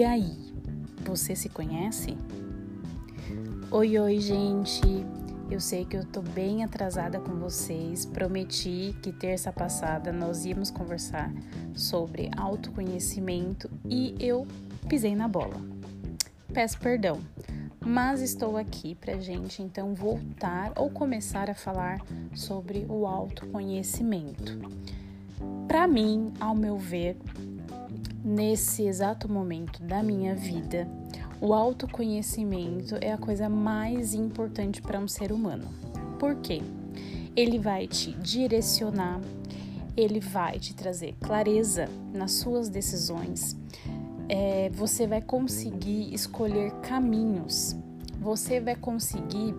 E aí, você se conhece? Oi, oi, gente. Eu sei que eu tô bem atrasada com vocês. Prometi que terça passada nós íamos conversar sobre autoconhecimento e eu pisei na bola. Peço perdão, mas estou aqui pra gente então voltar ou começar a falar sobre o autoconhecimento. Para mim, ao meu ver, nesse exato momento da minha vida, o autoconhecimento é a coisa mais importante para um ser humano. Por quê? Ele vai te direcionar, ele vai te trazer clareza nas suas decisões, é, você vai conseguir escolher caminhos, você vai conseguir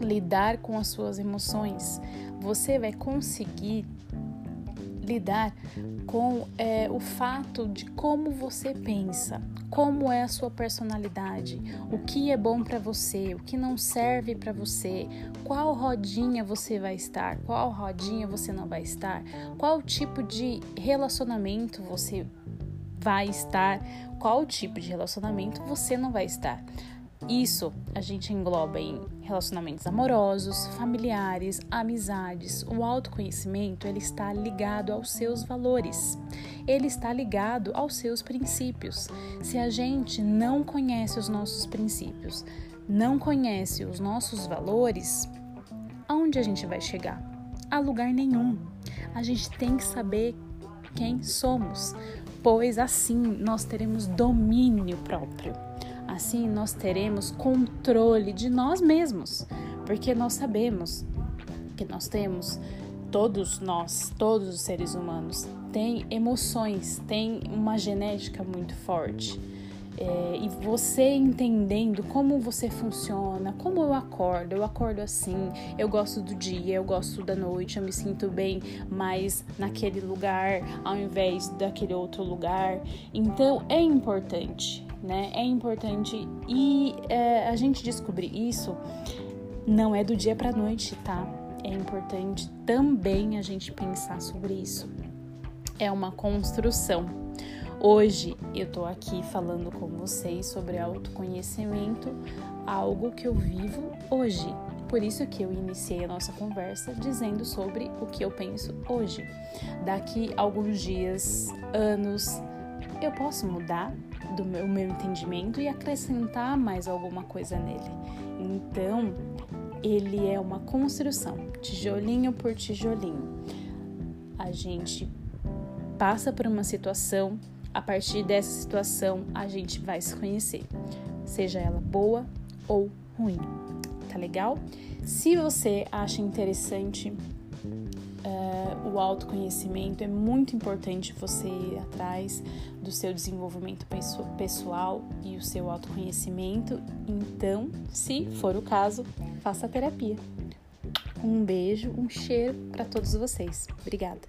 lidar com as suas emoções, você vai conseguir lidar com é, o fato de como você pensa, como é a sua personalidade, o que é bom para você, o que não serve para você, qual rodinha você vai estar, qual rodinha você não vai estar, qual tipo de relacionamento você vai estar, qual tipo de relacionamento você não vai estar. Isso a gente engloba em relacionamentos amorosos, familiares, amizades. O autoconhecimento ele está ligado aos seus valores. Ele está ligado aos seus princípios. Se a gente não conhece os nossos princípios, não conhece os nossos valores, aonde a gente vai chegar? A lugar nenhum. A gente tem que saber quem somos, pois assim nós teremos domínio próprio. Assim nós teremos controle de nós mesmos, porque nós sabemos que nós temos todos nós, todos os seres humanos, têm emoções, têm uma genética muito forte. É, e você entendendo como você funciona, como eu acordo, eu acordo assim, eu gosto do dia, eu gosto da noite, eu me sinto bem mais naquele lugar ao invés daquele outro lugar. Então é importante né? É importante e é, a gente descobrir isso não é do dia para noite, tá? É importante também a gente pensar sobre isso. É uma construção. Hoje eu tô aqui falando com vocês sobre autoconhecimento, algo que eu vivo hoje. Por isso que eu iniciei a nossa conversa dizendo sobre o que eu penso hoje. Daqui alguns dias, anos, eu posso mudar do meu, meu entendimento e acrescentar mais alguma coisa nele. Então, ele é uma construção, tijolinho por tijolinho. A gente passa por uma situação, a partir dessa situação a gente vai se conhecer, seja ela boa ou ruim. Tá legal? Se você acha interessante Uh, o autoconhecimento é muito importante você ir atrás do seu desenvolvimento pessoal e o seu autoconhecimento. Então, se for o caso, faça terapia. Um beijo, um cheiro para todos vocês. Obrigada.